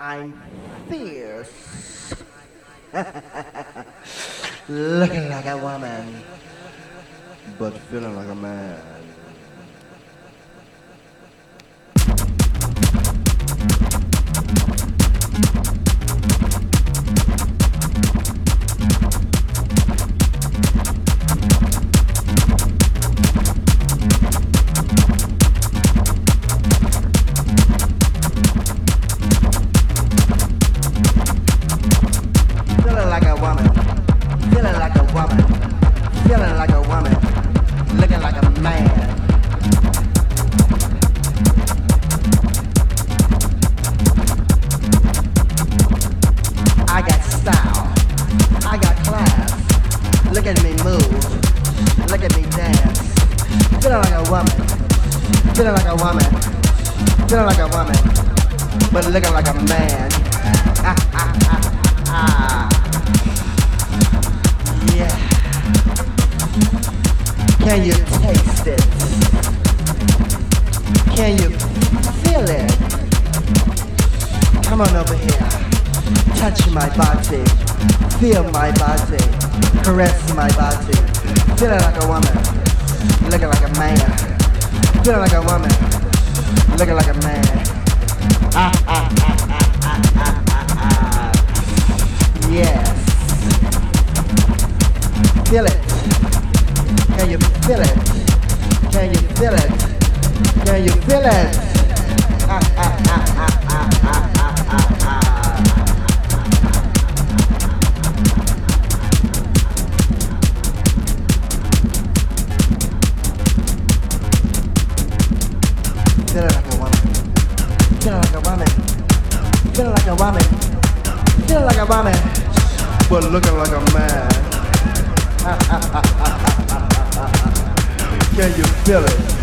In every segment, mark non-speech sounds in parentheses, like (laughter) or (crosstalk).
I'm fierce. (laughs) Looking like a woman, but feeling like a man. feeling like a woman, feeling like a woman, feeling like a woman, feeling like a woman, but looking like a man. Can you feel it?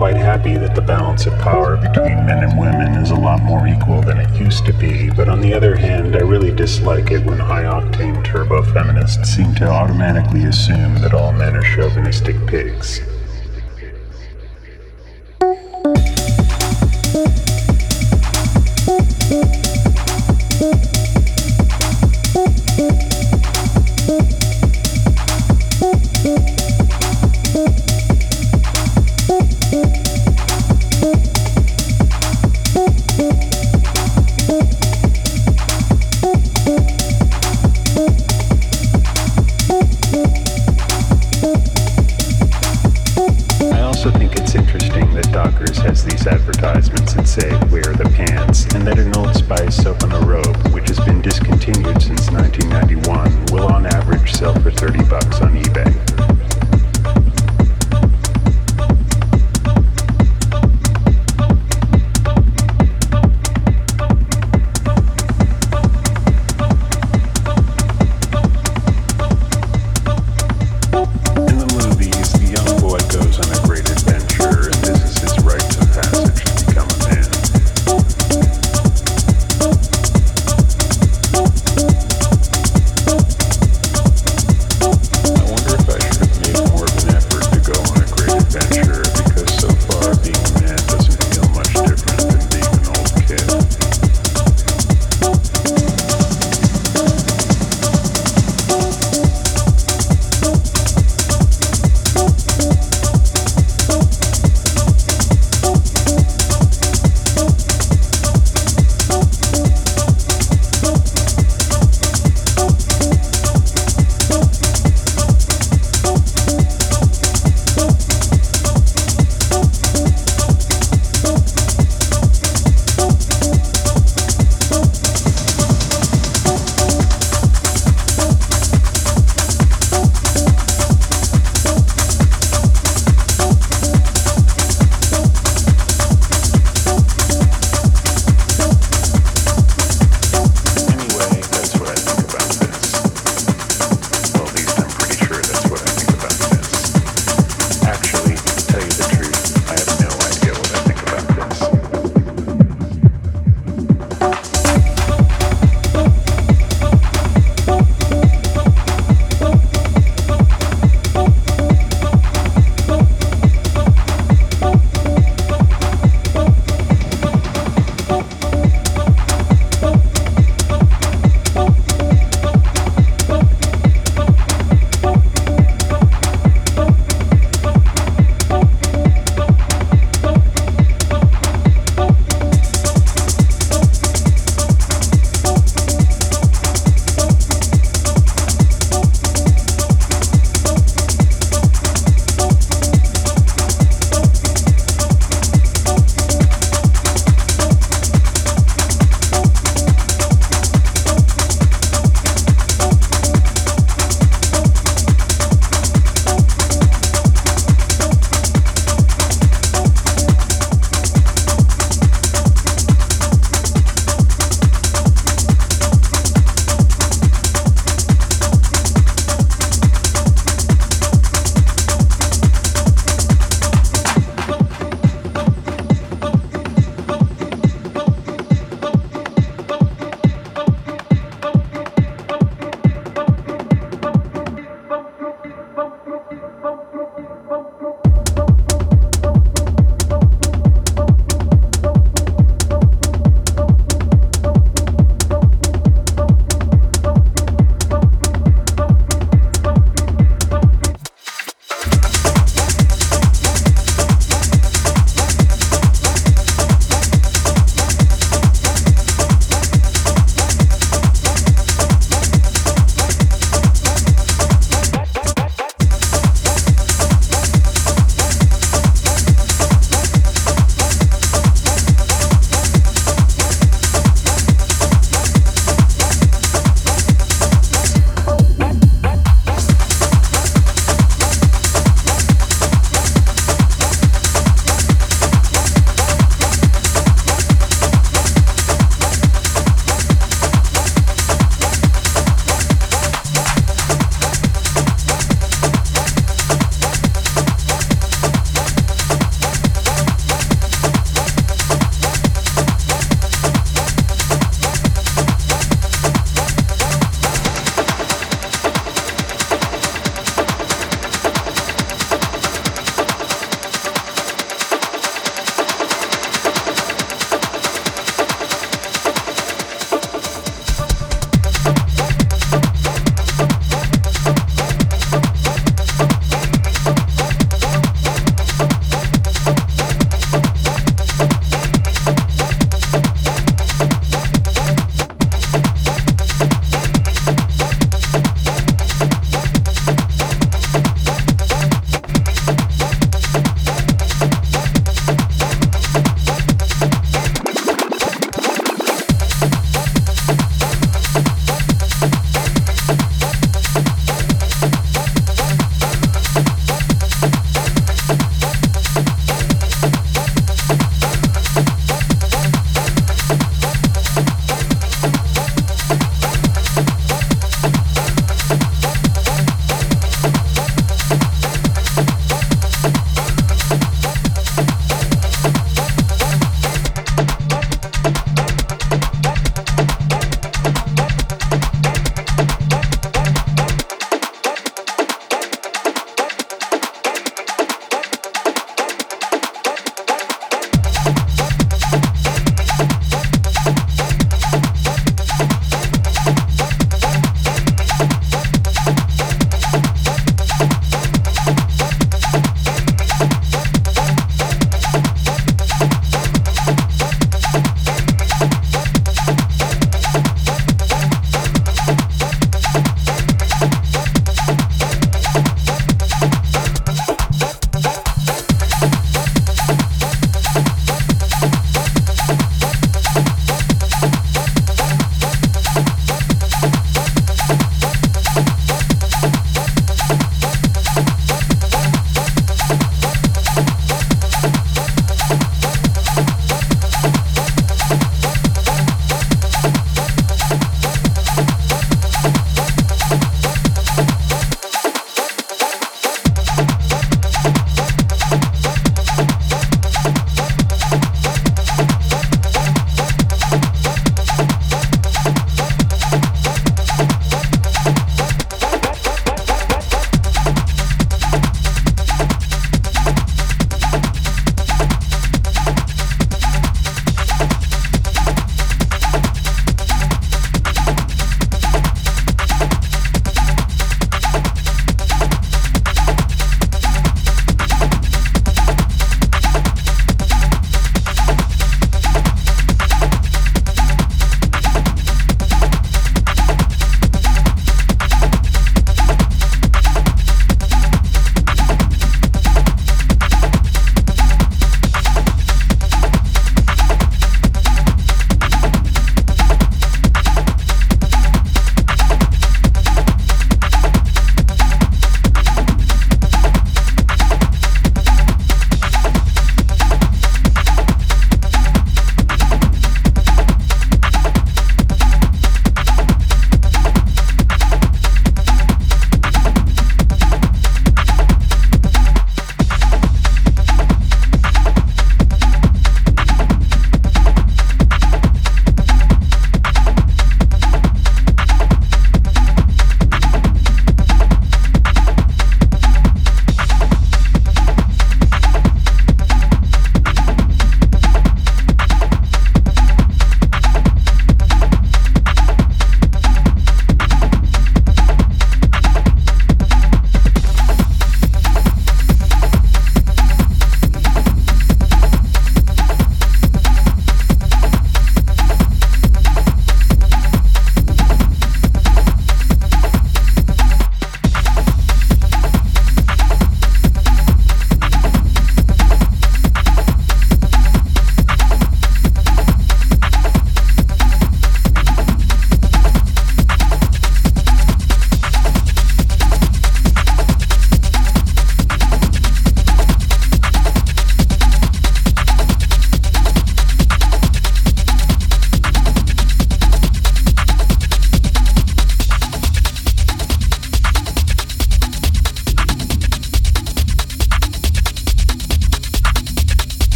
quite happy that the balance of power between men and women is a lot more equal than it used to be, but on the other hand, I really dislike it when high octane turbo feminists seem to automatically assume that all men are chauvinistic pigs.